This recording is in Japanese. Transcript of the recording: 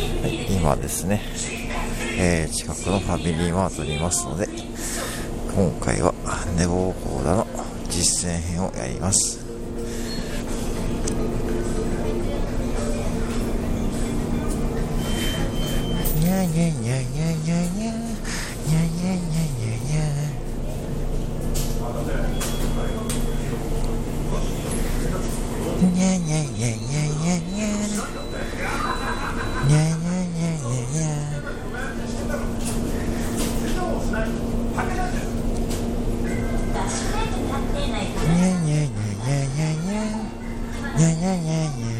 はい、今ですね、えー、近くのファミリーマートにいますので、今回は寝坊講座の実践編をやります。ニャニャニャニャニャニャにゃにゃにゃにゃにゃにゃにゃにゃにゃにゃにゃにゃにゃにゃにゃにゃにゃにゃにゃにゃにゃにゃ